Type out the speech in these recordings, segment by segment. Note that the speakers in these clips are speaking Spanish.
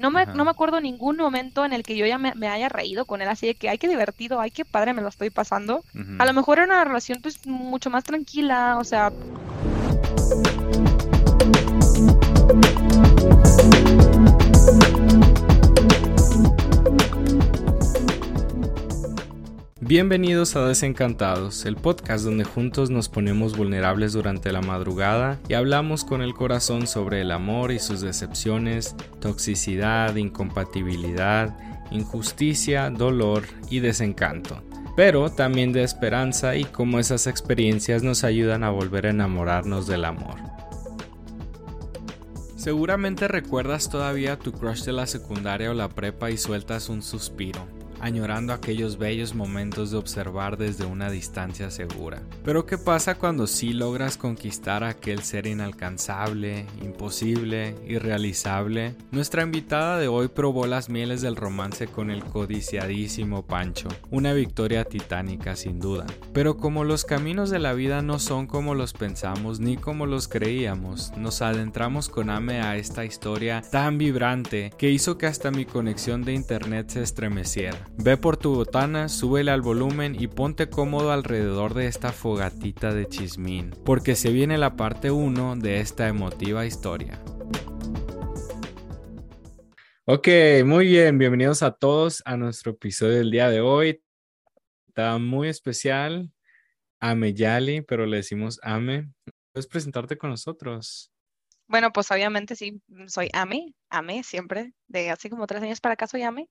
No me, no me acuerdo ningún momento en el que yo ya me, haya reído con él así de que, ay, qué divertido, ay, qué padre me lo estoy pasando. A lo mejor era una relación pues mucho más tranquila, o sea... Bienvenidos a Desencantados, el podcast donde juntos nos ponemos vulnerables durante la madrugada y hablamos con el corazón sobre el amor y sus decepciones, toxicidad, incompatibilidad, injusticia, dolor y desencanto. Pero también de esperanza y cómo esas experiencias nos ayudan a volver a enamorarnos del amor. Seguramente recuerdas todavía tu crush de la secundaria o la prepa y sueltas un suspiro añorando aquellos bellos momentos de observar desde una distancia segura. Pero ¿qué pasa cuando sí logras conquistar a aquel ser inalcanzable, imposible, irrealizable? Nuestra invitada de hoy probó las mieles del romance con el codiciadísimo Pancho, una victoria titánica sin duda. Pero como los caminos de la vida no son como los pensamos ni como los creíamos, nos adentramos con Ame a esta historia tan vibrante que hizo que hasta mi conexión de internet se estremeciera. Ve por tu botana, súbele al volumen y ponte cómodo alrededor de esta fogatita de chismín, porque se viene la parte 1 de esta emotiva historia. Ok, muy bien, bienvenidos a todos a nuestro episodio del día de hoy. Está muy especial, Ame Yali, pero le decimos Ame. ¿Puedes presentarte con nosotros? Bueno, pues obviamente sí, soy Ame, Ame siempre, de hace como tres años para acá soy Ame.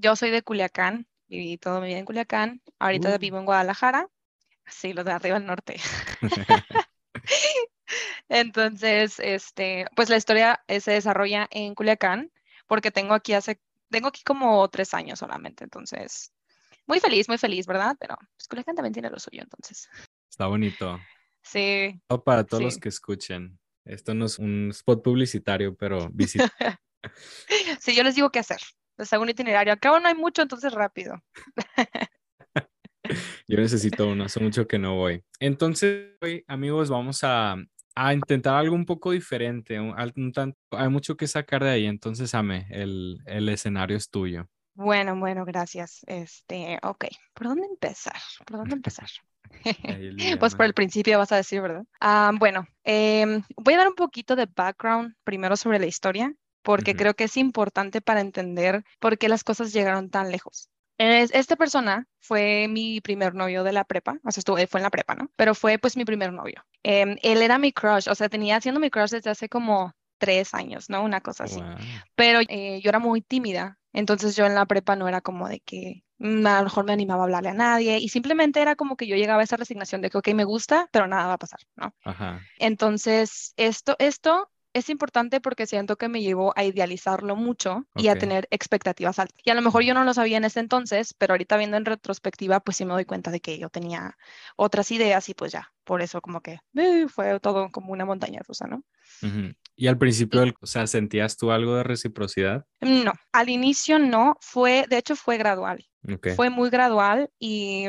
Yo soy de Culiacán, viví todo mi vida en Culiacán, ahorita uh. vivo en Guadalajara, sí, lo de arriba al norte. Entonces, este, pues la historia eh, se desarrolla en Culiacán, porque tengo aquí hace, tengo aquí como tres años solamente, entonces, muy feliz, muy feliz, ¿verdad? Pero pues, Culiacán también tiene lo suyo, entonces. Está bonito. Sí. O para todos los que escuchen. Esto no es un spot publicitario, pero visita. sí, yo les digo qué hacer les hago un itinerario. Acá no hay mucho, entonces rápido. Yo necesito uno, hace mucho que no voy. Entonces, hoy, amigos, vamos a, a intentar algo un poco diferente. Un, hay mucho que sacar de ahí, entonces, Ame, el, el escenario es tuyo. Bueno, bueno, gracias. Este, ok, ¿por dónde empezar? ¿Por dónde empezar? pues por el principio vas a decir, ¿verdad? Ah, bueno, em, voy a dar un poquito de background primero sobre la historia porque creo que es importante para entender por qué las cosas llegaron tan lejos. esta persona fue mi primer novio de la prepa, o sea, estuvo, fue en la prepa, ¿no? Pero fue pues mi primer novio. Em, él era mi crush, o sea, tenía siendo mi crush desde hace como tres años, ¿no? Una cosa así. Pero eh, yo era muy tímida, entonces yo en la prepa no era como de que mm, a lo mejor me animaba a hablarle a nadie y simplemente era como que yo llegaba a esa resignación de que, ok, me gusta, pero nada va a pasar, ¿no? Ajá. Entonces, esto, esto es importante porque siento que me llevó a idealizarlo mucho y a tener expectativas altas. Y a lo mejor yo no lo sabía en ese entonces, pero ahorita viendo en retrospectiva, pues sí me doy cuenta de que yo tenía otras ideas y pues ya, por eso como que eh, fue todo como una montaña rusa, ¿no? Y al principio, o sea, ¿sentías tú algo de reciprocidad? No, al inicio no, fue, de hecho fue gradual. Fue muy gradual y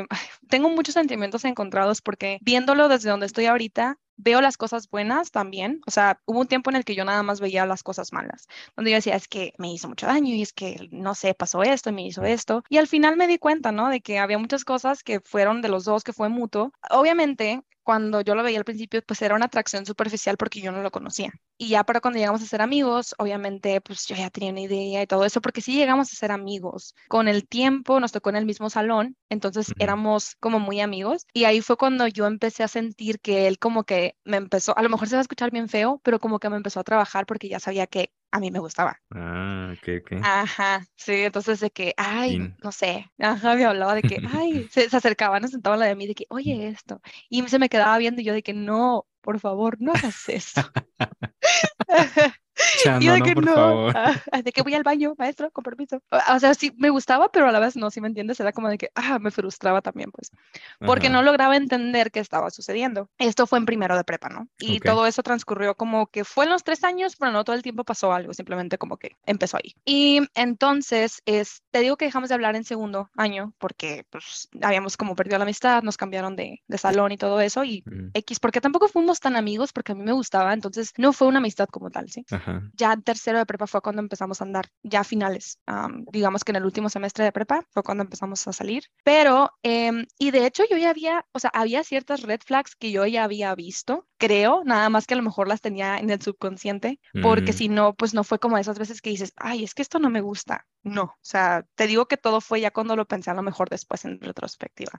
tengo muchos sentimientos encontrados porque viéndolo desde donde estoy ahorita, veo las cosas buenas también. O sea, hubo un tiempo en el que yo nada más veía las cosas malas, donde yo decía, es que me hizo mucho daño y es que, no sé, pasó esto y me hizo esto. Y al final me di cuenta, ¿no? De que había muchas cosas que fueron de los dos, que fue mutuo. Obviamente, cuando yo lo veía al principio, pues era una atracción superficial porque yo no lo conocía. Y ya para cuando llegamos a ser amigos, obviamente, pues yo ya tenía una idea y todo eso, porque sí llegamos a ser amigos. Con el tiempo nos tocó en el mismo salón, entonces éramos como muy amigos. Y ahí fue cuando yo empecé a sentir que él como que me empezó, a lo mejor se va a escuchar bien feo, pero como que me empezó a trabajar porque ya sabía que a mí me gustaba. Ah, ok, ok. Ajá, sí, entonces de que, ay, no sé, ajá, me hablaba de que, ay, se, se acercaba, nos sentaba la de mí de que, oye, esto. Y se me quedaba viendo y yo de que, no, por favor, no hagas eso. y de que no, ah, de que voy al baño, maestro, con permiso. O sea, sí me gustaba, pero a la vez no, si me entiendes, era como de que, ah, me frustraba también, pues, porque no lograba entender qué estaba sucediendo. Esto fue en primero de prepa, ¿no? Y todo eso transcurrió como que fue en los tres años, pero no todo el tiempo pasó algo, simplemente como que empezó ahí. Y entonces, es, te digo que dejamos de hablar en segundo año, porque pues habíamos como perdido la amistad, nos cambiaron de, de salón y todo eso, y X, porque tampoco fuimos tan amigos, porque a mí me gustaba, entonces no fue una amistad como tal, ¿sí? Ajá. Ya tercero de prepa fue cuando empezamos a andar, ya finales, digamos que en el último semestre de prepa fue cuando empezamos a salir. Pero, em, y de hecho yo ya había, o sea, había ciertas red flags que yo ya había visto, creo, nada más que a lo mejor las tenía en el subconsciente, porque mm. si no, pues no fue como esas veces que dices, ay, es que esto no me gusta. No, o sea, te digo que todo fue ya cuando lo pensé a lo mejor después en retrospectiva.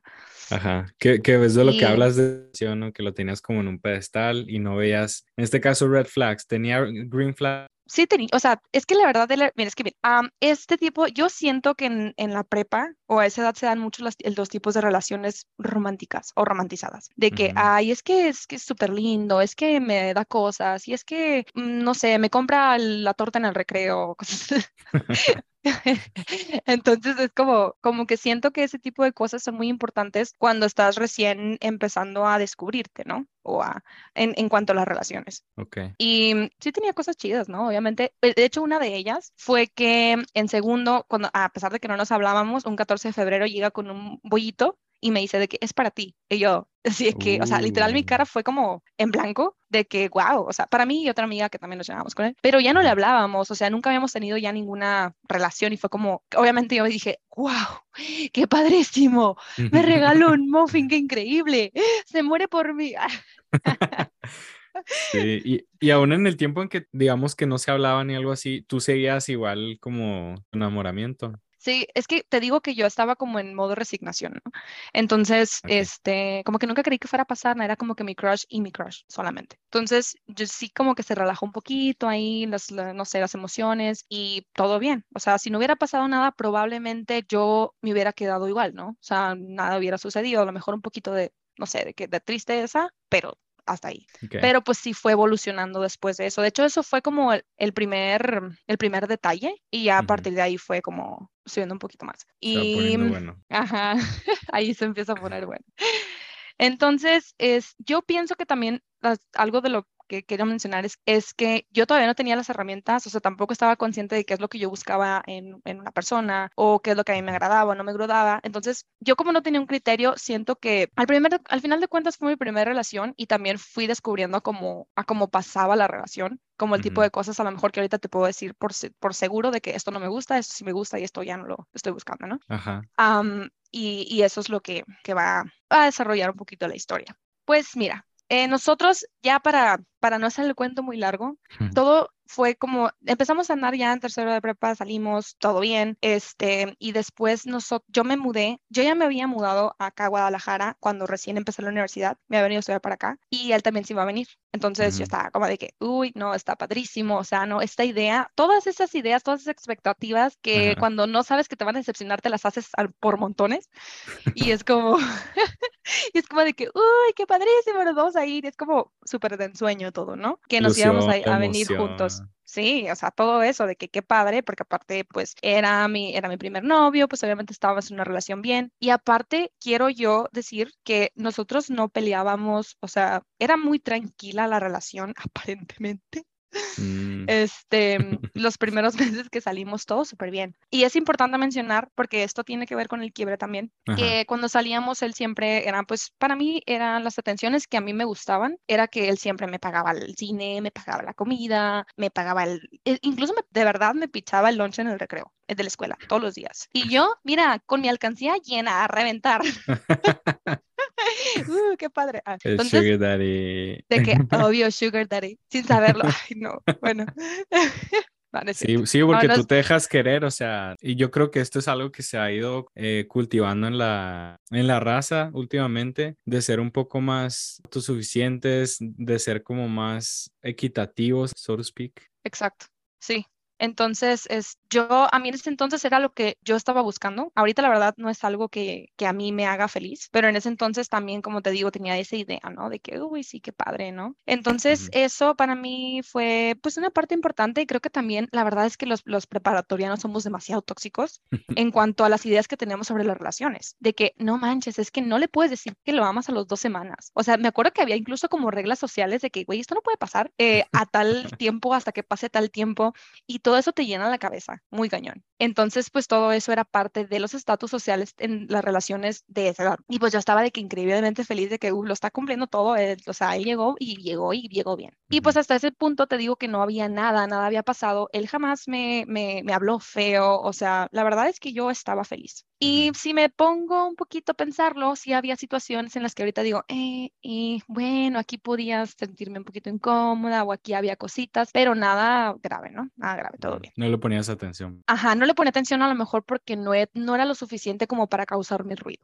Ajá, que, que ves de lo que hablas de ¿no? que lo tenías como en un pedestal y no veías, en este caso, red flags, tenía green flags sí tenía, o sea, es que la verdad, mira, es que este tipo, yo siento que en, en, la prepa o a esa edad se dan muchos los, dos tipos de relaciones románticas o romantizadas, de que, ay, es que es que es súper lindo, es que me da cosas, y es que, mm, no sé, me compra la torta en el recreo, cosas Entonces es como, como que siento que ese tipo de cosas son muy importantes cuando estás recién empezando a descubrirte, ¿no? O a, en, en cuanto a las relaciones. Ok. Y sí tenía cosas chidas, ¿no? Obviamente. De hecho, una de ellas fue que en segundo, cuando, a pesar de que no nos hablábamos, un 14 de febrero llega con un bollito y me dice de que es para ti. Y yo, así es que, o sea, literal mi cara uh. fue como en blanco de que, wow, o sea, para mí y otra amiga que también nos llevábamos con él, pero ya no le hablábamos, o sea, nunca habíamos tenido ya ninguna relación y fue como, obviamente yo dije, wow, qué padrísimo, me regaló un muffin, qué increíble, se muere por mí. Sí, y, y, aún en el tiempo en que digamos que no se hablaban ni algo así, tú seguías igual como enamoramiento. Sí, es que te digo que yo estaba como en modo resignación, ¿no? Entonces, este, como que nunca creí que fuera a pasar, no era como que mi crush y mi crush solamente. Entonces, yo sí como que se relajó un poquito ahí, las, no sé, las emociones y todo bien. O sea, si no hubiera pasado nada, probablemente yo me hubiera quedado igual, ¿no? O sea, nada hubiera sucedido, a lo mejor un poquito de, no sé, de, de tristeza, pero hasta ahí. Pero pues sí fue evolucionando después de eso. De hecho, eso fue como el, primer, el primer detalle y ya a partir de ahí fue como subiendo un poquito más. y bueno. Ajá, ahí se empieza a poner bueno. Entonces, es, yo pienso que también algo de lo que quiero mencionar es, es que yo todavía no tenía las herramientas, o sea, tampoco estaba consciente de qué es lo que yo buscaba en, en una persona o qué es lo que a mí me agradaba o no me agradaba. Entonces, yo como no tenía un criterio, siento que al, primer, al final de cuentas fue mi primera relación y también fui descubriendo cómo, a cómo pasaba la relación como el tipo de cosas a lo mejor que ahorita te puedo decir por, por seguro de que esto no me gusta, esto sí me gusta y esto ya no lo estoy buscando, ¿no? Ajá. y, y, eso es lo que, que va a desarrollar un poquito la historia. Pues mira, eh, nosotros ya para, para no hacer el cuento muy largo, todo fue como, empezamos a andar ya en tercero de prepa, salimos, todo bien, este, y después nosotros, yo me mudé, yo ya me había mudado acá a Guadalajara cuando recién empecé la universidad, me había venido a estudiar para acá, y él también se iba a venir. Entonces yo estaba como de que, uy, no, está padrísimo, o sea, no, esta idea, todas esas ideas, todas esas expectativas que cuando no sabes que te van a decepcionar, te las haces por montones, y es como... y es como de que, uy, qué padrísimo, nos vamos a ir. Es como súper de ensueño todo, ¿no? Que nos íbamos a, venir juntos. Sí, o sea, todo eso de que qué padre, porque aparte, pues, era mi, era mi primer novio, pues obviamente estábamos en una relación bien. Y aparte, quiero yo decir que nosotros no peleábamos, o sea, era muy tranquila la relación, aparentemente. Mm. Este, los primeros meses que salimos todo súper bien. Y es importante mencionar, porque esto tiene que ver con el quiebre también, que cuando salíamos él siempre era, pues para mí eran las atenciones que a mí me gustaban, era que él siempre me pagaba el cine, me pagaba la comida, me pagaba el, e, incluso de verdad me pichaba el lunch en el recreo eh, de la escuela todos los días. Y yo, mira, con mi alcancía llena a reventar. uh, qué padre. Ah, el Sugar Daddy. De que, obvio, Sugar Daddy, sin saberlo. Ay, no, bueno. sí, sí, porque tú te dejas querer, o sea, y yo creo que esto es algo que se ha ido eh, cultivando en la, en la raza últimamente, de ser un poco más autosuficientes, de ser como más equitativos, so to speak. Exacto, sí, entonces, es, yo, a mí en ese entonces era lo que yo estaba buscando. Ahorita la verdad no es algo que, que, a mí me haga feliz, pero en ese entonces también, como te digo, tenía esa idea, ¿no? De que, uy, sí, qué padre, ¿no? Entonces, eso para mí fue pues una parte importante y creo que también la verdad es que los, los preparatorianos somos demasiado tóxicos en cuanto a las ideas que tenemos sobre las relaciones, de que no manches, es que no le puedes decir que lo amas a los dos semanas. O sea, me acuerdo que había incluso como reglas sociales de que, güey, esto no puede pasar eh, a tal tiempo hasta que pase tal tiempo y todo todo eso te llena la cabeza, muy cañón. Entonces, pues todo eso era parte de los estatus sociales en las relaciones de esa edad. Y pues yo estaba de que increíblemente feliz de que uh, lo está cumpliendo todo, o sea, él llegó y llegó y llegó bien. Y pues hasta ese punto te digo que no había nada, nada había pasado. Él jamás me, me, me habló feo, o sea, la verdad es que yo estaba feliz. Y si me pongo un poquito a pensarlo, sí había situaciones en las que ahorita digo, eh, y bueno, aquí podía sentirme un poquito incómoda o aquí había cositas, pero nada grave, ¿no? Nada grave, todo bien. No le ponías atención. Ajá, no le ponía atención a lo mejor porque no, no era lo suficiente como para causarme ruido.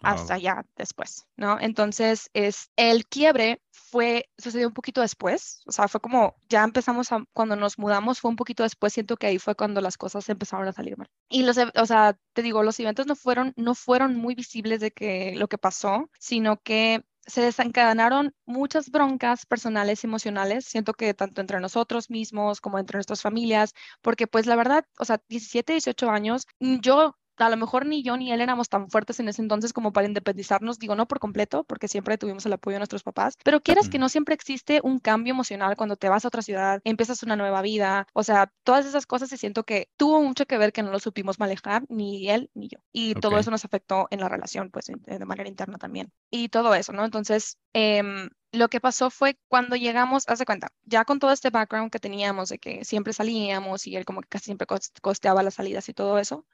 Hasta ya después, ¿no? Entonces, es el quiebre fue, sucedió un poquito después, o sea, fue como, ya empezamos a, cuando nos mudamos, fue un poquito después, siento que ahí fue cuando las cosas empezaron a salir mal. Y los, o sea, te digo, los eventos no fueron, no fueron muy visibles de que lo que pasó, sino que se desencadenaron muchas broncas personales y emocionales, siento que tanto entre nosotros mismos como entre nuestras familias, porque pues la verdad, o sea, 17, 18 años, yo a lo mejor ni yo ni él éramos tan fuertes en ese entonces como para independizarnos, digo, no por completo, porque siempre tuvimos el apoyo de nuestros papás, pero quieras que no siempre existe un cambio emocional cuando te vas a otra ciudad, empiezas una nueva vida, o sea, todas esas cosas y siento que tuvo mucho que ver que no lo supimos manejar, ni él ni yo. Y todo eso nos afectó en la relación, pues de manera interna también. Y todo eso, ¿no? Entonces, eh, lo que pasó fue cuando llegamos, hace cuenta, ya con todo este background que teníamos de que siempre salíamos y él como que casi siempre costeaba las salidas y todo eso,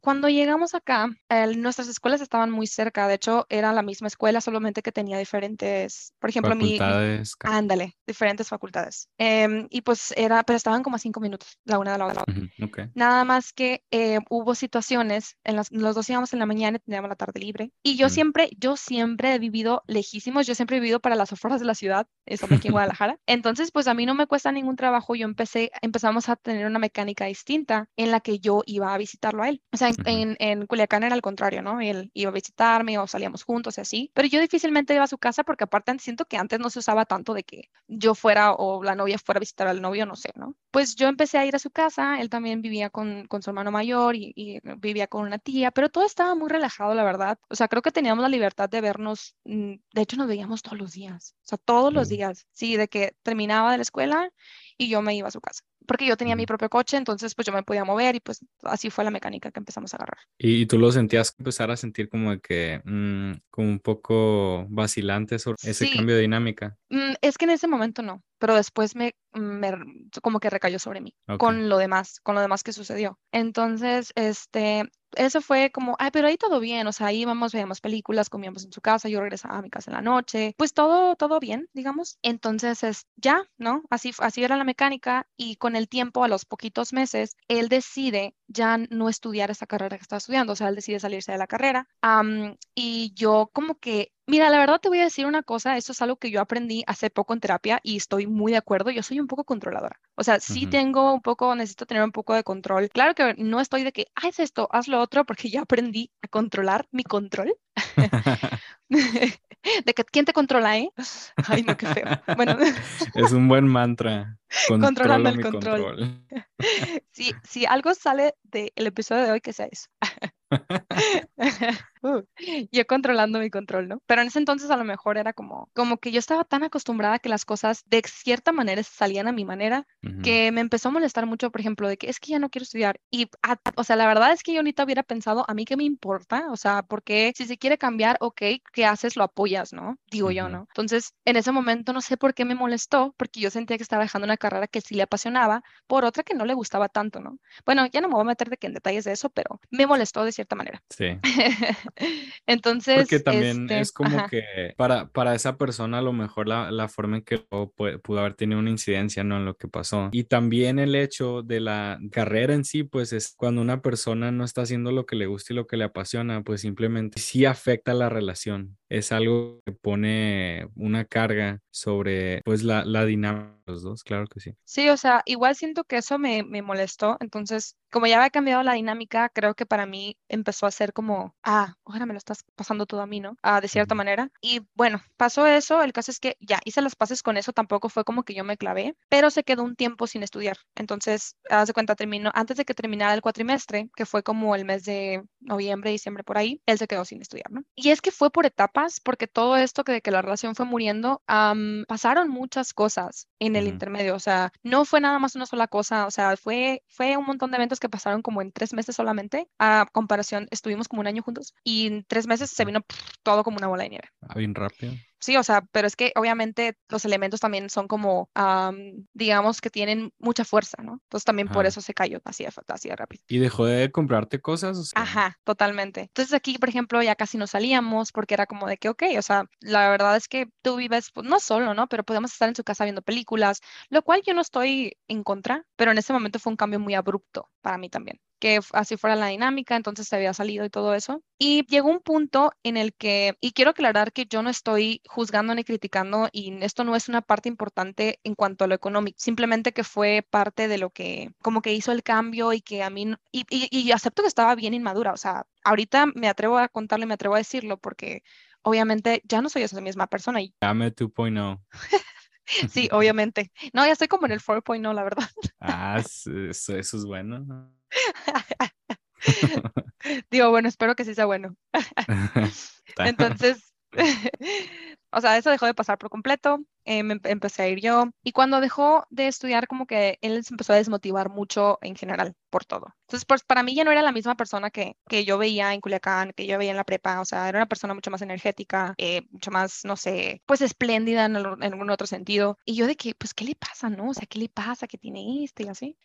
cuando llegamos acá, nuestras escuelas estaban muy cerca, de hecho era la misma escuela, solamente que tenía diferentes, por ejemplo, facultades. mi... Ándale, diferentes facultades. Em, y pues era, pero estaban como a cinco minutos la una de la otra. Nada más que eh, hubo situaciones, en las, los dos íbamos en la mañana y teníamos la tarde libre. Y yo siempre, yo siempre he vivido lejísimos, yo siempre he vivido para las fuera de la ciudad, eso aquí en Guadalajara. Entonces, pues a mí no me cuesta ningún trabajo, yo empecé, empezamos a tener una mecánica distinta en la que yo iba a visitarlo a él. O sea, en, en, Culiacán era al contrario, ¿no? Él iba a visitarme o salíamos juntos y así, pero yo difícilmente iba a su casa porque aparte siento que antes no se usaba tanto de que yo fuera o la novia fuera a visitar al novio, no sé, ¿no? Pues yo empecé a ir a su casa, él también vivía con, con su hermano mayor y, y vivía con una tía, pero todo estaba muy relajado, la verdad. O sea, creo que teníamos la libertad de vernos, mm, de hecho nos veíamos todos los días. O sea, todos los días, sí, de que terminaba de la escuela y yo me iba a su casa porque yo tenía mi propio coche, entonces pues yo me podía mover y pues así fue la mecánica que empezamos a agarrar. ¿Y, tú lo sentías empezar a sentir como que, mm, como un poco vacilante sobre ese cambio de dinámica? Mm, es que en ese momento no, pero después me, me como que recayó sobre mí con lo demás, con lo demás que sucedió. Entonces, este, eso fue como, ay, pero ahí todo bien, o sea, ahí íbamos, veíamos películas, comíamos en su casa, yo regresaba a mi casa en la noche, pues todo, todo bien, digamos. Entonces, es, ya, ¿no? Así, así era la mecánica y con el tiempo, a los poquitos meses, él decide ya no estudiar esa carrera que está estudiando, o sea, él decide salirse de la carrera. y yo como que Mira, la verdad te voy a decir una cosa, esto es algo que yo aprendí hace poco en terapia y estoy muy de acuerdo, yo soy un poco controladora. O sea, sí tengo un poco, necesito tener un poco de control. Claro que no estoy de que, haz esto, haz lo otro, porque ya aprendí a controlar mi control. de que quién te controla, ¿eh? Ay, no, qué feo. Bueno. es un buen mantra. Controlando el control. si, si algo sale del episodio de hoy, que sea eso. Uh, yo controlando mi control, ¿no? Pero en ese entonces a lo mejor era como, como que yo estaba tan acostumbrada a que las cosas de cierta manera salían a mi manera que me empezó a molestar mucho, por ejemplo, de que es que ya no quiero estudiar. Y, o sea, la verdad es que yo ahorita hubiera pensado, a mí qué me importa, o sea, porque si se quiere cambiar, ok, ¿qué haces? Lo apoyas, ¿no? Digo yo, ¿no? Entonces, en ese momento no sé por qué me molestó, porque yo sentía que estaba dejando una carrera que sí le apasionaba por otra que no le gustaba tanto, ¿no? Bueno, ya no me voy a meter de que en detalles de eso, pero me molestó de cierta manera. Sí. Entonces. Porque también este, es como que para, para esa persona, a lo mejor la, la forma en que pudo, haber tenido una incidencia ¿no? en lo que pasó. Y también el hecho de la carrera en sí, pues es cuando una persona no está haciendo lo que le gusta y lo que le apasiona, pues simplemente sí afecta la relación. Es algo que pone una carga sobre pues la, la dinámica de los dos, claro que sí. Sí, o sea, igual siento que eso me, me molestó, entonces como ya había cambiado la dinámica, creo que para mí empezó a ser como, ah, ahora me lo estás pasando todo a mí, ¿no? Ah, de cierta manera. Y bueno, pasó eso, el caso es que ya hice las pases con eso, tampoco fue como que yo me clavé, pero se quedó un tiempo sin estudiar. Entonces, haz de cuenta, terminó, antes de que terminara el cuatrimestre, que fue como el mes de noviembre, diciembre, por ahí, él se quedó sin estudiar, ¿no? Y es que fue por etapas porque todo esto que de que la relación fue muriendo, pasaron muchas cosas en el intermedio, o sea, no fue nada más una sola cosa, o sea, fue, fue un montón de eventos que pasaron como en tres meses solamente, a estuvimos como un año juntos y en tres meses se vino todo como una bola de nieve. Ah, bien rápido. Sí, o sea, pero es que obviamente los elementos también son como, digamos que tienen mucha fuerza, ¿no? Entonces también por eso se cayó así de, así de rápido. ¿Y dejó de comprarte cosas? Ajá, totalmente. Entonces aquí, por ejemplo, ya casi no salíamos porque era como de que, ok, o sea, la verdad es que tú vives, pues, no solo, ¿no? Pero podemos estar en su casa viendo películas, lo cual yo no estoy en contra, pero en ese momento fue un cambio muy abrupto para mí también que así fuera la dinámica, entonces se había salido y todo eso. Y llegó un punto en el que, y quiero aclarar que yo no estoy juzgando ni criticando y esto no es una parte importante en cuanto a lo económico, simplemente que fue parte de lo que como que hizo el cambio y que a mí, y, y, acepto que estaba bien inmadura, o sea, ahorita me atrevo a contarle, me atrevo a decirlo porque obviamente ya no soy esa misma persona. Y... Dame 2.0. sí, obviamente. No, ya estoy como en el 4.0, la verdad. ah, eso, eso es bueno. Digo, bueno, espero que sí sea bueno. Entonces, o sea, eso dejó de pasar por completo, eh, me empecé a ir yo y cuando dejó de estudiar como que él se empezó a desmotivar mucho en general por todo. Entonces, pues para mí ya no era la misma persona que, que yo veía en Culiacán, que yo veía en la prepa, o sea, era una persona mucho más energética, eh, mucho más, no sé, pues espléndida en, algún otro sentido. Y yo de que, pues, ¿qué le pasa, no? O sea, ¿qué le pasa? que tiene este y así?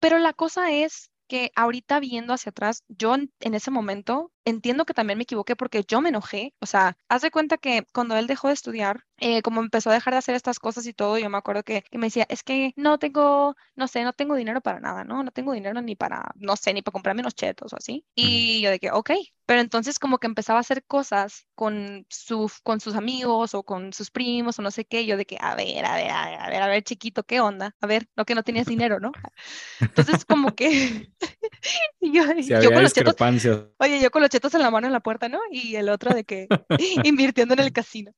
Pero la cosa es que ahorita viendo hacia atrás, yo en, ese momento entiendo que también me equivoqué porque yo me enojé. O sea, haz de cuenta que cuando él dejó de estudiar, eh, como empezó a dejar de hacer estas cosas y todo, yo me acuerdo que, me decía, es que no tengo, no sé, no tengo dinero para nada, ¿no? No tengo dinero ni para, no sé, ni para comprarme unos chetos o así. Y yo de que, ok, pero entonces como que empezaba a hacer cosas con, su, con sus amigos o con sus primos o no sé qué, yo de que, a ver, a ver, a ver, a ver, chiquito, ¿qué onda? A ver, no que no tenías dinero, ¿no? Entonces como que yo, yo con los chetos, oye, yo con los chetos en la mano en la puerta, ¿no? Y el otro de que invirtiendo en el casino.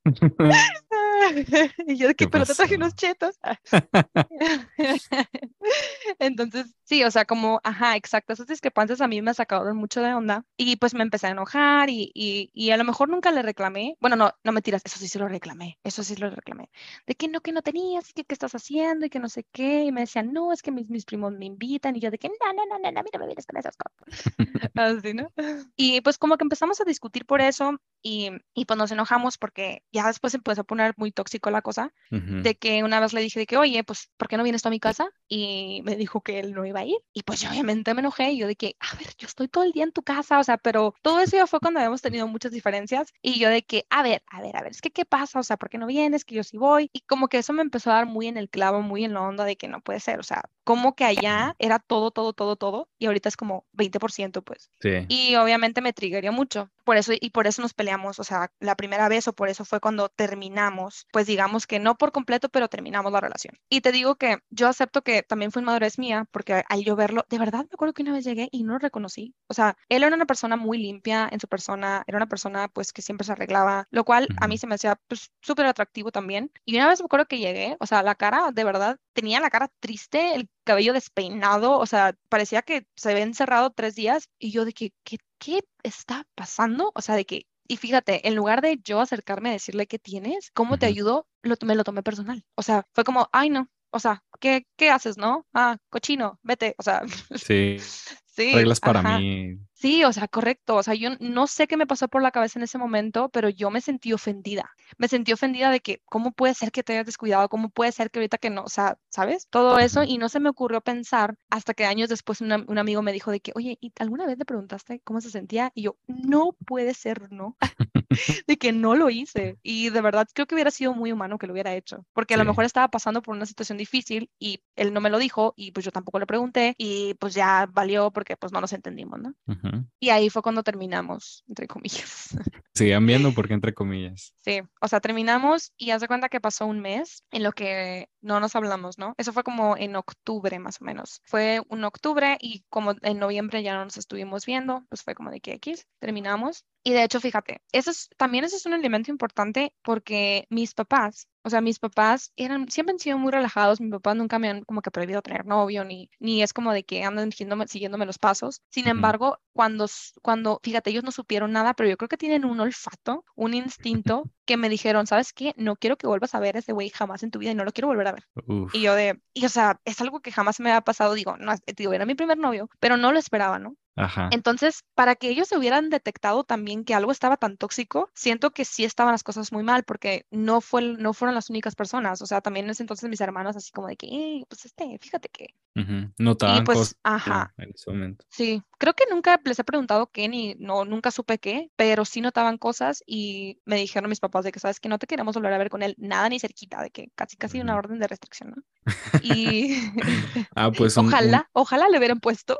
y yo de que, pero te traje unos chetos. Entonces, sí, o sea, como, ajá, exacto, esas discrepancias a mí me sacaron mucho de onda y pues me empecé a enojar y, y, y, a lo mejor nunca le reclamé, bueno, no, no me tiras, eso sí se lo reclamé, eso sí se lo reclamé, de que no, que no tenías y que qué estás haciendo y que no sé qué, y me decían, no, es que mis, mis primos me invitan y yo de que, no, no, no, no, no, no me vienes con esas cosas. Así, ¿no? Y pues como que empezamos a discutir por eso y, y pues nos enojamos porque ya después empezó a poner muy tóxico la cosa, de que una vez le dije de que, oye, pues, ¿por qué no vienes tú a mi casa? Y me dijo que él no iba a ir. Y pues yo obviamente me enojé y yo de que, a ver, yo estoy todo el día en tu casa, o sea, pero todo eso ya fue cuando habíamos tenido muchas diferencias y yo de que, a ver, a ver, a ver, es que, ¿qué pasa? O sea, ¿por qué no vienes? Que yo sí voy. Y como que eso me empezó a dar muy en el clavo, muy en la onda de que no puede ser, o sea, como que allá era todo, todo, todo, todo y ahorita es como 20%, pues. Sí. Y obviamente me triggerió mucho. Por eso, y por eso nos peleamos, o sea, la primera vez o por eso fue cuando terminamos, pues digamos que no por completo, pero terminamos la relación. Y te digo que yo acepto que también fue inmadurez mía, porque al yo verlo, de verdad me acuerdo que una vez llegué y no lo reconocí. O sea, él era una persona muy limpia en su persona, era una persona pues que siempre se arreglaba, lo cual a mí se me hacía pues súper atractivo también. Y una vez me acuerdo que llegué, o sea, la cara, de verdad, tenía la cara triste, el cabello despeinado, o sea, parecía que se había encerrado tres días y yo de que, ¿qué, qué está pasando? O sea, de que, y fíjate, en lugar de yo acercarme a decirle qué tienes, cómo te ayudo, lo, me lo tomé personal. O sea, fue como, ay, no, o sea, ¿qué, qué haces, no? Ah, cochino, vete, o sea. Sí. sí. Reglas para mí. Sí, o sea, correcto. O sea, yo no sé qué me pasó por la cabeza en ese momento, pero yo me sentí ofendida. Me sentí ofendida de que, ¿cómo puede ser que te hayas descuidado? ¿Cómo puede ser que ahorita que no? O sea, ¿sabes? Todo eso y no se me ocurrió pensar hasta que años después un amigo me dijo de que, oye, ¿y alguna vez le preguntaste cómo se sentía? Y yo, no puede ser, ¿no? de que no lo hice. Y de verdad creo que hubiera sido muy humano que lo hubiera hecho, porque a lo mejor estaba pasando por una situación difícil y él no me lo dijo y pues yo tampoco le pregunté y pues ya valió porque pues no nos entendimos, ¿no? Y ahí fue cuando terminamos, entre comillas. Sigan viendo porque entre comillas. Sí, o sea, terminamos y haz de cuenta que pasó un mes en lo que no nos hablamos, ¿no? Eso fue como en octubre más o menos. Fue un octubre y como en noviembre ya no nos estuvimos viendo, pues fue como de que X, terminamos. Y de hecho, fíjate, eso es, también eso es un elemento importante porque mis papás O sea, mis papás eran, siempre han sido muy relajados, mis papás nunca me han como que prohibido tener novio, ni, ni es como de que andan siguiéndome, siguiéndome los pasos. Sin embargo, cuando, cuando, fíjate, ellos no supieron nada, pero yo creo que tienen un olfato, un instinto que me dijeron, ¿sabes qué? No quiero que vuelvas a ver a ese güey jamás en tu vida y no lo quiero volver a ver. Y yo de, y o sea, es algo que jamás me ha pasado, digo, no, digo, era mi primer novio, pero no lo esperaba, ¿no? Entonces, para que ellos se hubieran detectado también que algo estaba tan tóxico, siento que sí estaban las cosas muy mal porque no, fue, no fueron las únicas personas. O sea, también en ese entonces mis hermanos así como de que, pues este, fíjate que. Notaban pues, cosas ajá. en ese momento. Sí, creo que nunca les he preguntado qué ni no, nunca supe qué, pero sí notaban cosas y me dijeron mis papás de que, sabes que no te queremos volver a ver con él nada ni cerquita, de que casi casi una orden de restricción, ¿no? Y ah, pues ojalá, ojalá le hubieran puesto.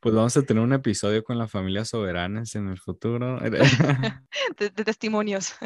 Pues vamos a tener un episodio con la familia Soberanes en el futuro. de, testimonios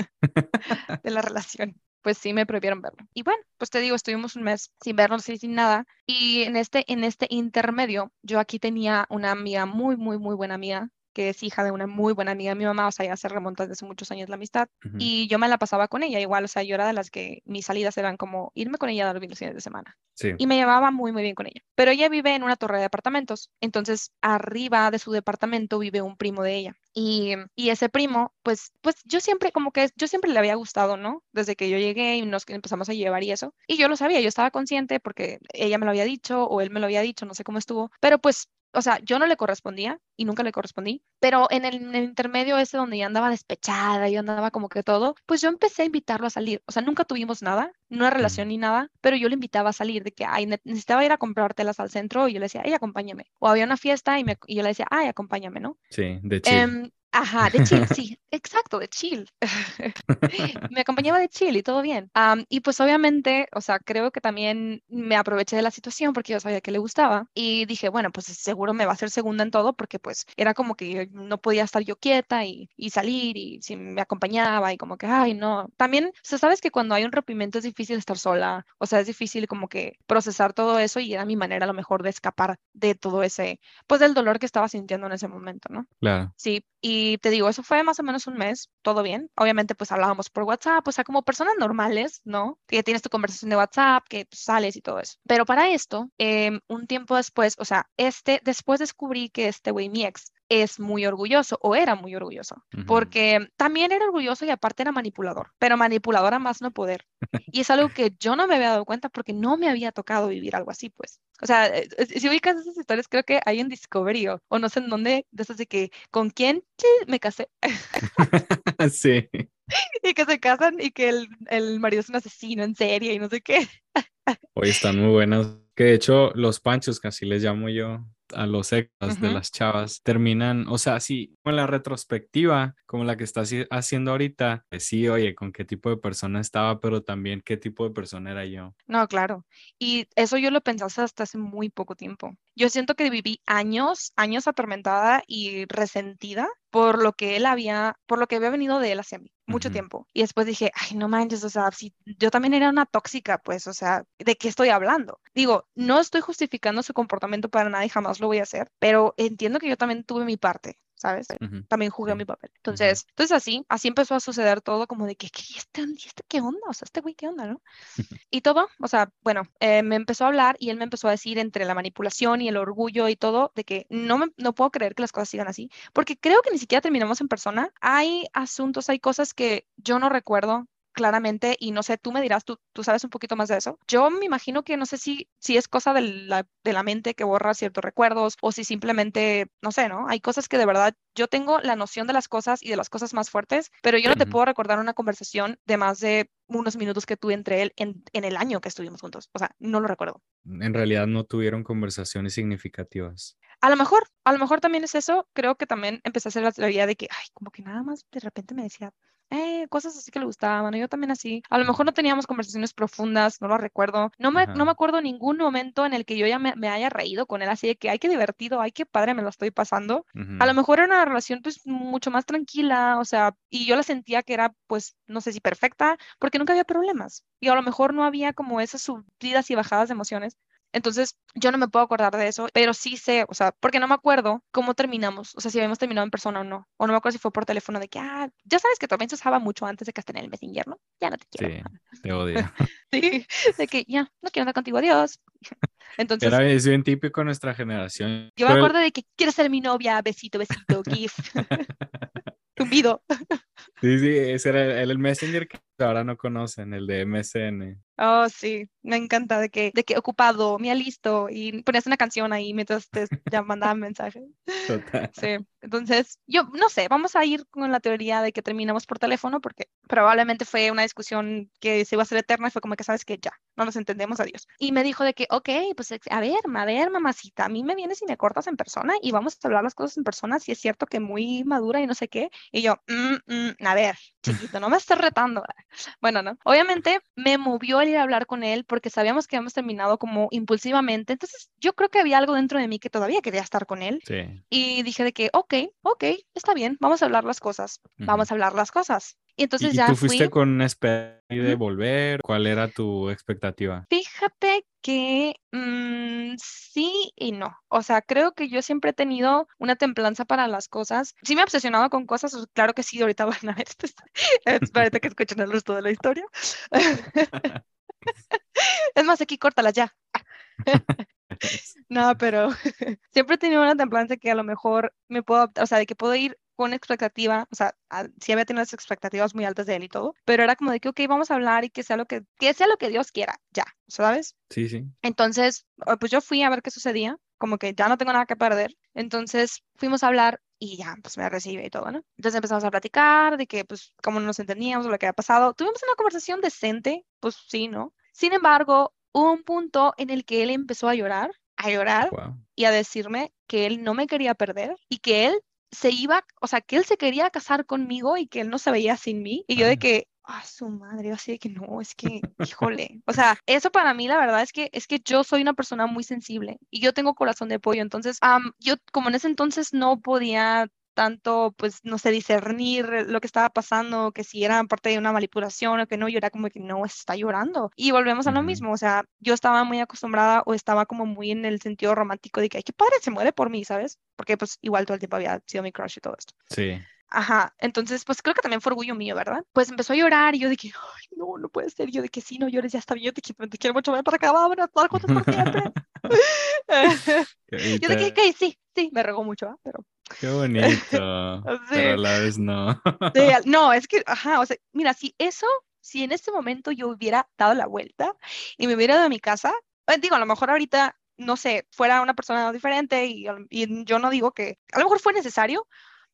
de la relación. Pues sí, me prohibieron verlo. Y bueno, pues te digo, estuvimos un mes sin vernos y sin nada. Y en este, en este intermedio, yo aquí tenía una amiga muy, muy, muy buena amiga que es hija de una muy buena amiga de mi mamá, o sea, ya se remonta desde hace muchos años la amistad, y yo me la pasaba con ella igual, o sea, yo era de las que mis salidas eran como irme con ella a dormir los fines de semana. Sí. Y me llevaba muy, muy bien con ella. Pero ella vive en una torre de departamentos, entonces arriba de su departamento vive un primo de ella. Y, ese primo, pues, pues yo siempre, como que yo siempre le había gustado, ¿no? Desde que yo llegué y nos empezamos a llevar y eso. Y yo lo sabía, yo estaba consciente porque ella me lo había dicho o él me lo había dicho, no sé cómo estuvo. Pero pues o sea, yo no le correspondía y nunca le correspondí, pero en el, intermedio ese donde ya andaba despechada, y andaba como que todo, pues yo empecé a invitarlo a salir. O sea, nunca tuvimos nada, una relación ni nada, pero yo le invitaba a salir de que, ay, necesitaba ir a comprártelas al centro y yo le decía, ay, acompáñame. O había una fiesta y, me, y yo le decía, ay, acompáñame, ¿no? Sí, de chill. Em, Ajá, de chill, sí, exacto, de chill. me acompañaba de chill y todo bien. y pues obviamente, o sea, creo que también me aproveché de la situación porque yo sabía que le gustaba y dije, bueno, pues seguro me va a hacer segunda en todo porque pues era como que no podía estar yo quieta y, y salir y si me acompañaba y como que, ay, no. También, o sea, sabes que cuando hay un rompimiento es difícil estar sola, o sea, es difícil como que procesar todo eso y era mi manera a lo mejor de escapar de todo ese, pues del dolor que estaba sintiendo en ese momento, ¿no? Claro. Sí, y te digo, eso fue más o menos un mes, todo bien. Obviamente, pues hablábamos por WhatsApp, o sea, como personas normales, ¿no? Que tienes tu conversación de WhatsApp, que pues, sales y todo eso. Pero para esto, em, un tiempo después, o sea, este, después descubrí que este güey, mi ex, es muy orgulloso o era muy orgulloso, porque también era orgulloso y aparte era manipulador, pero manipulador a más no poder. Y es algo que yo no me había dado cuenta porque no me había tocado vivir algo así, pues. O sea, eh, eh, si ubicas esas historias, creo que hay en Discovery o, no sé en dónde, de esas de que, ¿con quién me casé? sí. Y que se casan y que el, el marido es un asesino en serie y no sé qué. Hoy están muy buenos. Que de hecho, los panchos, que así les llamo yo, a los extras de las chavas terminan, o sea, sí, con la retrospectiva, como la que estás haciendo ahorita, pues sí, oye, con qué tipo de persona estaba, pero también qué tipo de persona era yo. No, claro. Y eso yo lo pensaste hasta hace muy poco tiempo. Yo siento que viví años, años atormentada y resentida por lo que él había, por lo que había venido de él hacia mí, mucho tiempo. Y después dije, ay, no manches, o sea, si yo también era una tóxica, pues, o sea, ¿de qué estoy hablando? Digo, no estoy justificando su comportamiento para nada y jamás lo voy a hacer, pero entiendo que yo también tuve mi parte. ¿Sabes? También jugué mi papel. Entonces, entonces así, así empezó a suceder todo como de que, ¿qué, este, este qué onda? O sea, este güey, ¿qué onda, no? y todo, o sea, bueno, eh, me empezó a hablar y él me empezó a decir entre la manipulación y el orgullo y todo, de que no, me, no puedo creer que las cosas sigan así, porque creo que ni siquiera terminamos en persona. Hay asuntos, hay cosas que yo no recuerdo, claramente y no sé, tú me dirás, tú, tú sabes un poquito más de eso. Yo me imagino que no sé si, si es cosa de la, de la mente que borra ciertos recuerdos o si simplemente, no sé, ¿no? Hay cosas que de verdad yo tengo la noción de las cosas y de las cosas más fuertes, pero yo no te puedo recordar una conversación de más de unos minutos que tuve entre él en, en el año que estuvimos juntos. O sea, no lo recuerdo. En realidad no tuvieron conversaciones significativas. A lo mejor, a lo mejor también es eso. Creo que también empecé a hacer la teoría de que, ay, como que nada más de repente me decía, eh, cosas así que le gustaban, yo también así. A lo mejor no teníamos conversaciones profundas, no lo recuerdo. No me, no me acuerdo ningún momento en el que yo ya me, haya reído con él, así de que, ay, qué divertido, ay, qué padre, me lo estoy pasando. A lo mejor era una relación pues mucho más tranquila, o sea, y yo la sentía que era pues, no sé si perfecta, porque nunca había problemas. Y a lo mejor no había como esas subidas y bajadas de emociones Entonces, yo no me puedo acordar de eso, pero sí sé, o sea, porque no me acuerdo cómo terminamos, o sea, si habíamos terminado en persona o no, o no me acuerdo si fue por teléfono de que, ah, ya sabes que también se usaba mucho antes de que esté en el Messenger, ¿no? Ya no te quiero. Sí, te odio. sí, de que ya, no quiero andar contigo, adiós. Entonces, Era es bien típico en nuestra generación. Yo me acuerdo de que quieres ser mi novia, besito, besito, gif. Tumbido. Sí, sí, ese era el, el Messenger que ahora no conocen, el de MSN. Oh, sí, me encanta de que, de que ocupado, me listo y ponías una canción ahí mientras te mandaban mensajes. Total. Sí, entonces yo no sé, vamos a ir con la teoría de que terminamos por teléfono porque probablemente fue una discusión que se iba a hacer eterna y fue como que sabes que ya, no nos entendemos, adiós. Y me dijo de que, ok, pues a ver, a ver, mamacita, a mí me vienes y me cortas en persona y vamos a hablar las cosas en persona si es cierto que muy madura y no sé qué. Y yo, mm, mm, a ver, chiquito, no me estés retando. Bueno, no, obviamente me movió el a hablar con él porque sabíamos que habíamos terminado como impulsivamente. Entonces yo creo que había algo dentro de mí que todavía quería estar con él. Y dije de que, ok, ok, está bien, vamos a hablar las cosas, vamos a hablar las cosas. Y entonces ya. ¿Tú fuiste con una especie de volver? ¿Cuál era tu expectativa? Fíjate que mm, sí y no. O sea, creo que yo siempre he tenido una templanza para las cosas. Sí me he obsesionado con cosas, claro que sí, ahorita van a ver. Espérate que escuchen el resto de la historia. es más, aquí córtala ya. no, pero siempre he tenido una templanza que a lo mejor me puedo, o sea, de que puedo ir con expectativa, o sea, sí había tenido las expectativas muy altas de él y todo, pero era como de que, ok, vamos a hablar y que sea lo que, que sea lo que Dios quiera, ya, ¿sabes? Sí, sí. Entonces, pues yo fui a ver qué sucedía, como que ya no tengo nada que perder, entonces fuimos a hablar y ya, pues me recibe y todo, ¿no? Entonces empezamos a platicar de que, pues, cómo nos entendíamos, lo que había pasado. Tuvimos una conversación decente, pues sí, ¿no? Sin embargo, hubo un punto en el que él empezó a llorar, a llorar y a decirme que él no me quería perder y que él se iba, o sea, que él se quería casar conmigo y que él no se veía sin mí. Y yo de que, ah, su madre, así de que no, es que, híjole. O sea, eso para mí, la verdad es que, es que yo soy una persona muy sensible y yo tengo corazón de pollo. Entonces, yo como en ese entonces no podía tanto, pues, no sé, discernir lo que estaba pasando, que si era parte de una manipulación o que no, yo era como que no, está llorando. Y volvemos a lo mismo, o sea, yo estaba muy acostumbrada o estaba como muy en el sentido romántico de que, ay, qué padre, se muere por mí, ¿sabes? Porque pues igual todo el tiempo había sido mi crush y todo esto. Sí. Ajá, entonces pues creo que también fue orgullo mío, ¿verdad? Pues empezó a llorar y yo de que, ay, no, no puede ser, yo de que sí, no llores, ya está bien, yo te, te quiero mucho, ven para acá, vámonos, estar juntos por siempre. yo de que, sí, sí, me regó mucho, ¿eh? pero Qué bonito. Pero a la vez no. no, es que, ajá, o sea, mira, si eso, si en este momento yo hubiera dado la vuelta y me hubiera ido a mi casa, eh, digo, a lo mejor ahorita, no sé, fuera una persona diferente y, yo no digo que, a lo mejor fue necesario,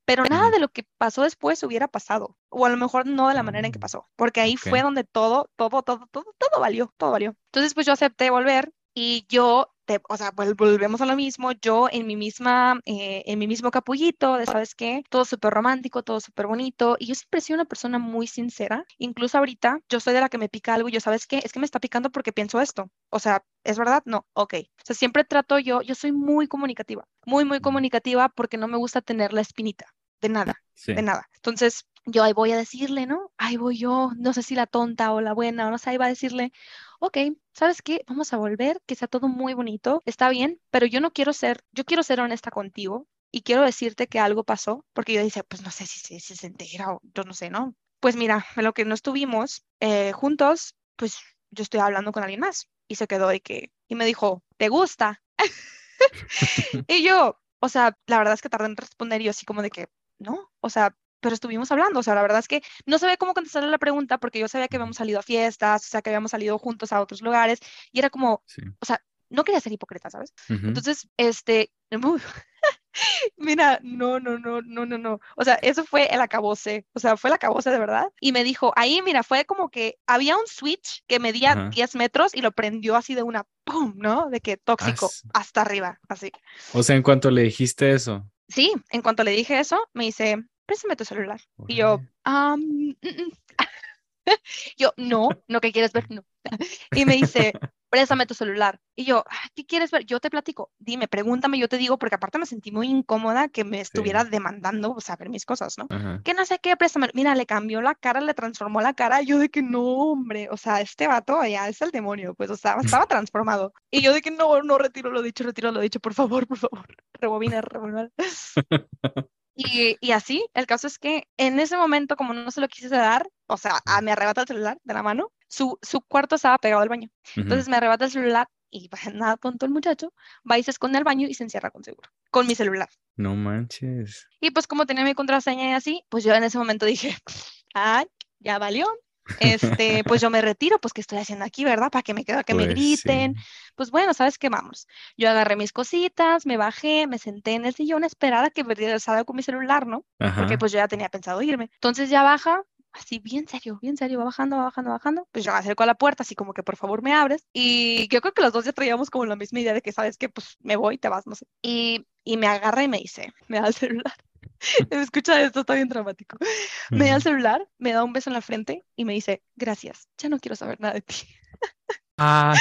pero nada de lo que pasó después hubiera pasado, o a lo mejor no de la manera en que mm, pasó, porque ahí fue donde todo, todo, todo, todo, todo valió, todo valió. Entonces, pues yo acepté volver y yo o sea, volvemos a lo mismo, yo en mi misma, eh, en mi mismo capullito, de, ¿sabes qué? Todo súper romántico, todo súper bonito, y yo siempre he sido una persona muy sincera, incluso ahorita yo soy de la que me pica algo y yo, ¿sabes qué? Es que me está picando porque pienso esto, o sea, ¿es verdad? No, ok. O sea, siempre trato yo, yo soy muy comunicativa, muy, muy comunicativa porque no me gusta tener la espinita, de nada, de nada. Entonces, yo ahí voy a decirle, ¿no? Ahí voy yo, no sé si la tonta o la buena, o no sé, ahí va a decirle, ok, ¿sabes qué? Vamos a volver, que sea todo muy bonito, está bien, pero yo no quiero ser, yo quiero ser honesta contigo y quiero decirte que algo pasó, porque yo decía, pues no sé si, si, se entera o yo no sé, ¿no? Pues mira, en lo que no estuvimos eh, juntos, pues yo estoy hablando con alguien más y se quedó y que, y me dijo, ¿te gusta? y yo, o sea, la verdad es que tardé en responder y yo así como de que, no, o sea, pero estuvimos hablando, o sea, la verdad es que no sabía cómo contestarle la pregunta porque yo sabía que habíamos salido a fiestas, o sea, que habíamos salido juntos a otros lugares y era como, o sea, no quería ser hipócrita, ¿sabes? Entonces, este, mira, no, no, no, no, no, no, o sea, eso fue el acabose, o sea, fue el acabose de verdad y me dijo, ahí, mira, fue como que había un switch que medía 10 metros y lo prendió así de una, ¡pum!, ¿no? De que tóxico, hasta arriba, así. O sea, en cuanto le dijiste eso. Sí, en cuanto le dije eso, me dice, préstame tu celular. Y yo, um, yo, no, no que quieres ver, no. y me dice, préstame tu celular. Y yo, ¿qué quieres ver? Yo te platico, dime, pregúntame, yo te digo, porque aparte me sentí muy incómoda que me estuviera demandando saber mis cosas, ¿no? Que no sé qué, préstame. Mira, le cambió la cara, le transformó la cara. yo de que no, hombre, o sea, este vato ya es el demonio, pues, o sea, estaba transformado. Y yo de que no, no retiro lo dicho, retiro lo dicho, por favor, por favor, rebobina, rebobina. Y, y, así, el caso es que en ese momento, como no se lo quise dar, o sea, a, me arrebata el celular de la mano, su, su cuarto estaba pegado al baño. Entonces me arrebata el celular y nada, tonto el muchacho, va y se esconde al baño y se encierra con seguro, con mi celular. No manches. Y pues como tenía mi contraseña y así, pues yo en ese momento dije, ay, ya valió, este, pues yo me retiro, pues ¿qué estoy haciendo aquí, verdad? Para que me quede, que me pues griten. Pues bueno, ¿sabes qué? Vamos. Yo agarré mis cositas, me bajé, me senté en el sillón a esperar a que me salga con mi celular, ¿no? Porque pues yo ya tenía pensado irme. Entonces ya baja, así bien serio, bien serio, va bajando, va bajando, va bajando. Pues yo me acerco a la puerta, así como que por favor me abres. Y yo creo que los dos ya traíamos como la misma idea de que, ¿sabes que Pues me voy, te vas, no sé. Y, y me agarra y me dice, me da el celular. Escucha esto, está bien dramático. Me da el celular, me da un beso en la frente y me dice, gracias, ya no quiero saber nada de ti. Ah.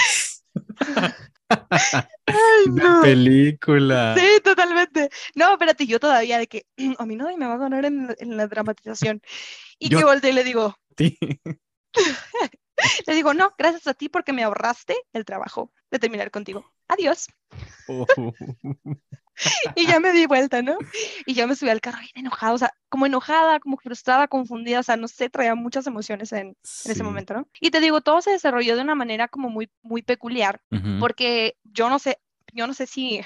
Ay, película. Sí, totalmente. No, espérate, yo todavía de que a mí nadie me va a ganar en, la dramatización. Y que volteé y le digo, le digo, no, gracias a ti porque me ahorraste el trabajo de terminar contigo. Adiós. Oh. y ya me di vuelta, ¿no? Y ya me subí al carro bien enojada, o sea, como enojada, como frustrada, confundida, o sea, no sé, traía muchas emociones en, en ese momento, ¿no? Y te digo, todo se desarrolló de una manera como muy, muy peculiar, porque yo no sé, yo no sé si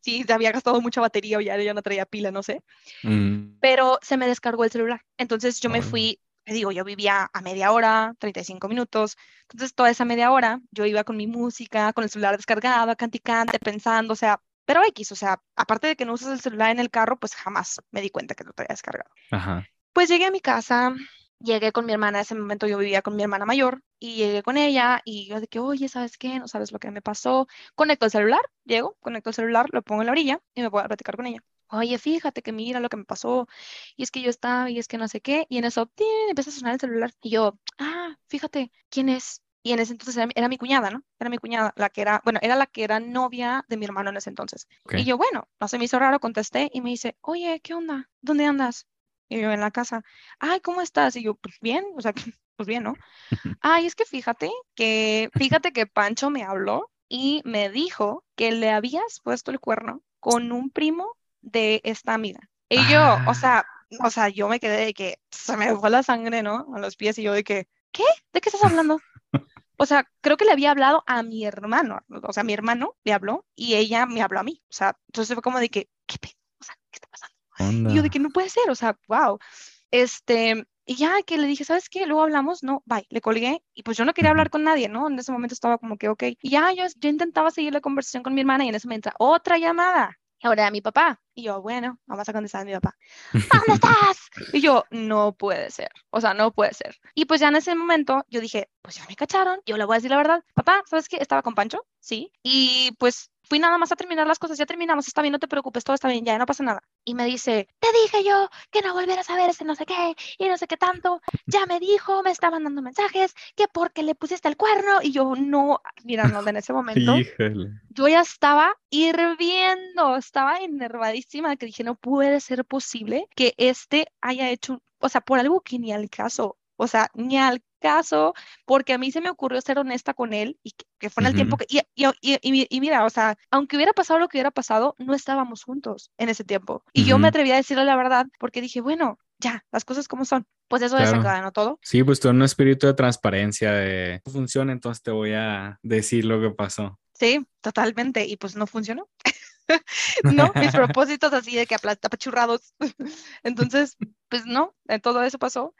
si había gastado mucha batería o ya, ya no traía pila, no sé. Mm. Pero se me descargó el celular. Entonces yo me fui, te digo, yo vivía a media hora, 35 minutos. Entonces toda esa media hora yo iba con mi música, con el celular descargado, canticante, pensando, o sea, pero X, o sea, aparte de que no usas el celular en el carro, pues jamás me di cuenta que lo traía descargado. Ajá. Pues llegué a mi casa, llegué con mi hermana, en ese momento yo vivía con mi hermana mayor, y llegué con ella, y yo de que, oye, ¿sabes qué? No sabes lo que me pasó. Conecto el celular, llego, conecto el celular, lo pongo en la orilla y me puedo platicar con ella. Oye, fíjate que mira lo que me pasó, y es que yo estaba, y es que no sé qué, y en eso, empieza a sonar el celular, y yo, ah, fíjate, ¿quién es? Y en ese entonces era, mi cuñada, ¿no? Era mi cuñada, la que era, bueno, era la que era novia de mi hermano en ese entonces. Y yo, bueno, no se me hizo raro, contesté y me dice, oye, ¿qué onda? ¿Dónde andas? Y yo en la casa, ay, ¿cómo estás? Y yo, pues bien, o sea, pues bien, ¿no? ay, es que fíjate que, fíjate que Pancho me habló y me dijo que le habías puesto el cuerno con un primo de esta amiga. Y yo, o sea, ah. o sea, yo me quedé de que se me fue la sangre, ¿no? A los pies y yo de que, ¿qué? ¿De qué estás hablando? O sea, creo que le había hablado a mi hermano, o sea, mi hermano le habló y ella me habló a mí. O sea, entonces fue como de que, ¿qué pedo? O sea, ¿qué está pasando? Y yo de que no puede ser, o sea, wow. Este, y ya que le dije, ¿sabes qué? Luego hablamos, no, bye, le colgué y pues yo no quería hablar con nadie, ¿no? En ese momento estaba como que, ok. Y ya yo, yo intentaba seguir la conversación con mi hermana y en ese momento otra llamada. Y ahora era mi papá. Y yo, bueno, vamos a contestar a mi papá. ¿Dónde estás? Y yo, no puede ser. O sea, no puede ser. Y pues ya en ese momento yo dije, pues ya me cacharon. Yo le voy a decir la verdad. Papá, ¿sabes qué? Estaba con Pancho. Sí. Y pues fui nada más a terminar las cosas, ya terminamos, está bien, no te preocupes, todo está bien, ya no pasa nada. Y me dice, te dije yo que no volvieras a ver ese no sé qué y no sé qué tanto, ya me dijo, me estaban dando mensajes, que porque le pusiste el cuerno y yo no, mira, no, en ese momento, yo ya estaba hirviendo, estaba enervadísima, que dije, no puede ser posible que este haya hecho, o sea, por algo que ni al caso, o sea, ni al caso, porque a mí se me ocurrió ser honesta con él y que, fue en el tiempo que, y, y, y, mira, o sea, aunque hubiera pasado lo que hubiera pasado, no estábamos juntos en ese tiempo. Y yo me atreví a decirle la verdad porque dije, bueno, ya, las cosas como son. Pues eso claro. desencadenó todo. Sí, pues tú en un espíritu de transparencia, de funciona, entonces te voy a decir lo que pasó. Sí, totalmente. Y pues no funcionó. no, mis propósitos así de que apachurrados. Entonces, pues no, todo eso pasó.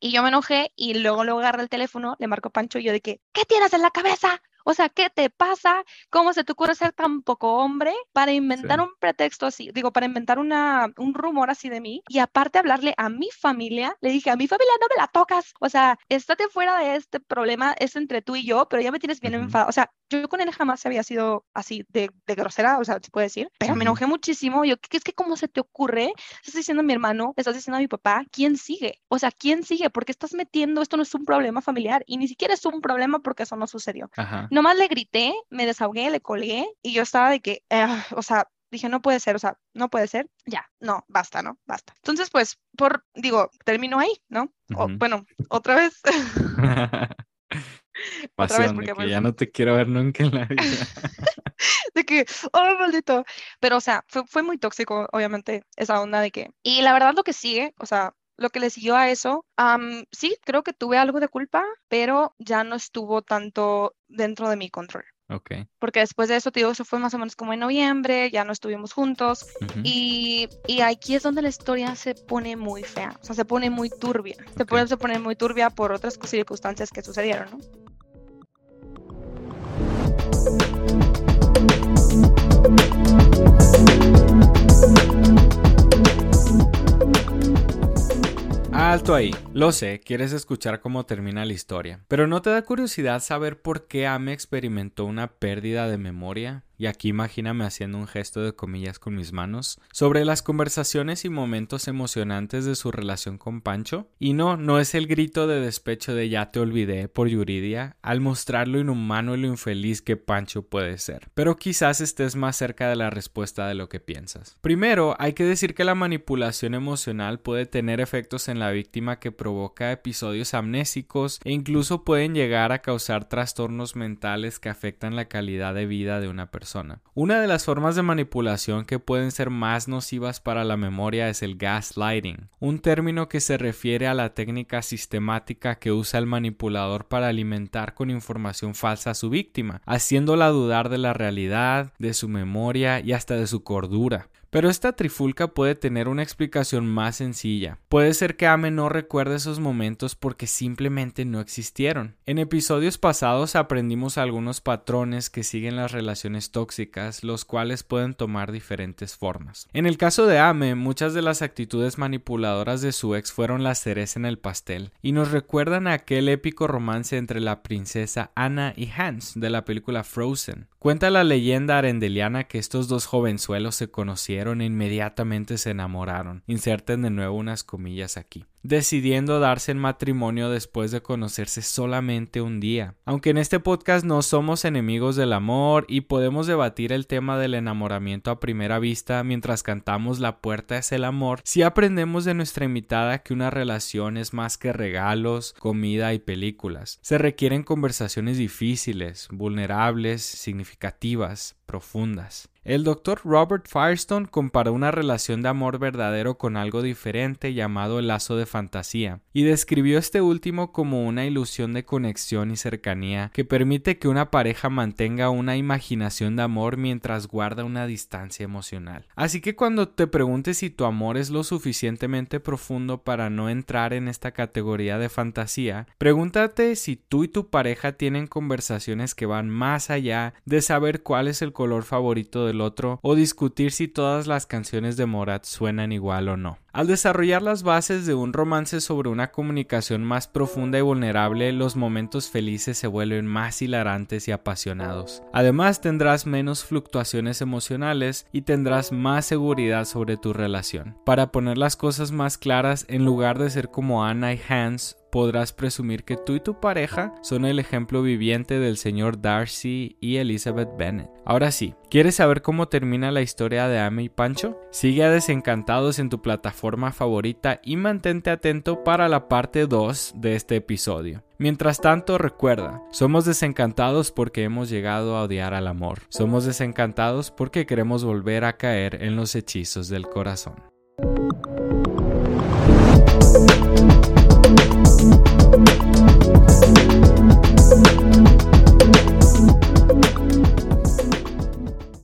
Y yo me enojé y luego luego agarré el teléfono, le marco Pancho y yo de que, ¿qué tienes en la cabeza? O sea, ¿qué te pasa? ¿Cómo se te ocurre ser tan poco hombre para inventar un pretexto así? Digo, para inventar una, un rumor así de mí. Y aparte hablarle a mi familia, le dije, a mi familia no me la tocas. O sea, estate fuera de este problema, es entre tú y yo, pero ya me tienes bien enfadado. O sea, yo con él jamás había sido así de, de grosera, o sea, se puede decir, pero me enojé muchísimo. Yo, ¿qué es que cómo se te ocurre? Estás diciendo a mi hermano, estás diciendo a mi papá, ¿quién sigue? O sea, ¿quién sigue? Porque estás metiendo, esto no es un problema familiar y ni siquiera es un problema porque eso no sucedió. Nomás le grité, me desahogué, le colgué y yo estaba de que, ah, o sea, dije, no puede ser, o sea, no puede ser, ya, no, basta, ¿no? Basta. Entonces, pues, por, digo, termino ahí, ¿no? bueno, otra vez. otra vez porque pues ya no te quiero ver nunca en la vida. de que, oh, maldito. Pero, o sea, fue, fue muy tóxico, obviamente, esa onda de que, y la verdad lo que sigue, o sea, lo que le siguió a eso, sí, creo que tuve algo de culpa, pero ya no estuvo tanto dentro de mi control. Okay. Porque después de eso, te digo, eso fue más o menos como en noviembre, ya no estuvimos juntos. y, y, aquí es donde la historia se pone muy fea, o sea, se pone muy turbia. Se, pone, se pone muy turbia por otras circunstancias que sucedieron, ¿no? Alto ahí. Lo sé, quieres escuchar cómo termina la historia. Pero ¿no te da curiosidad saber por qué Ame experimentó una pérdida de memoria? Y aquí imagíname haciendo un gesto de comillas con mis manos, sobre las conversaciones y momentos emocionantes de su relación con Pancho. Y no, no es el grito de despecho de ya te olvidé por Yuridia, al mostrar lo inhumano y lo infeliz que Pancho puede ser. Pero quizás estés más cerca de la respuesta de lo que piensas. Primero, hay que decir que la manipulación emocional puede tener efectos en la víctima que provoca episodios amnésicos e incluso pueden llegar a causar trastornos mentales que afectan la calidad de vida de una persona. Una de las formas de manipulación que pueden ser más nocivas para la memoria es el gaslighting, un término que se refiere a la técnica sistemática que usa el manipulador para alimentar con información falsa a su víctima, haciéndola dudar de la realidad, de su memoria y hasta de su cordura. Pero esta trifulca puede tener una explicación más sencilla. Puede ser que Ame no recuerde esos momentos porque simplemente no existieron. En episodios pasados aprendimos algunos patrones que siguen las relaciones tóxicas, los cuales pueden tomar diferentes formas. En el caso de Ame, muchas de las actitudes manipuladoras de su ex fueron la cereza en el pastel y nos recuerdan a aquel épico romance entre la princesa Anna y Hans de la película Frozen. Cuenta la leyenda arendeliana que estos dos jovenzuelos se conocieron e inmediatamente se enamoraron. Inserten de nuevo unas comillas aquí decidiendo darse en matrimonio después de conocerse solamente un día. Aunque en este podcast no somos enemigos del amor y podemos debatir el tema del enamoramiento a primera vista mientras cantamos La puerta es el amor, si aprendemos de nuestra invitada que una relación es más que regalos, comida y películas. Se requieren conversaciones difíciles, vulnerables, significativas, profundas. El doctor Robert Firestone comparó una relación de amor verdadero con algo diferente llamado lazo de fantasía, y describió este último como una ilusión de conexión y cercanía que permite que una pareja mantenga una imaginación de amor mientras guarda una distancia emocional. Así que cuando te preguntes si tu amor es lo suficientemente profundo para no entrar en esta categoría de fantasía, pregúntate si tú y tu pareja tienen conversaciones que van más allá de saber cuál es el color favorito otro o discutir si todas las canciones de Morat suenan igual o no. Al desarrollar las bases de un romance sobre una comunicación más profunda y vulnerable, los momentos felices se vuelven más hilarantes y apasionados. Además, tendrás menos fluctuaciones emocionales y tendrás más seguridad sobre tu relación. Para poner las cosas más claras, en lugar de ser como Anna y Hans, podrás presumir que tú y tu pareja son el ejemplo viviente del señor Darcy y Elizabeth Bennet. Ahora sí, ¿quieres saber cómo termina la historia de Amy y Pancho? Sigue a Desencantados en tu plataforma favorita y mantente atento para la parte 2 de este episodio. Mientras tanto, recuerda, somos desencantados porque hemos llegado a odiar al amor. Somos desencantados porque queremos volver a caer en los hechizos del corazón.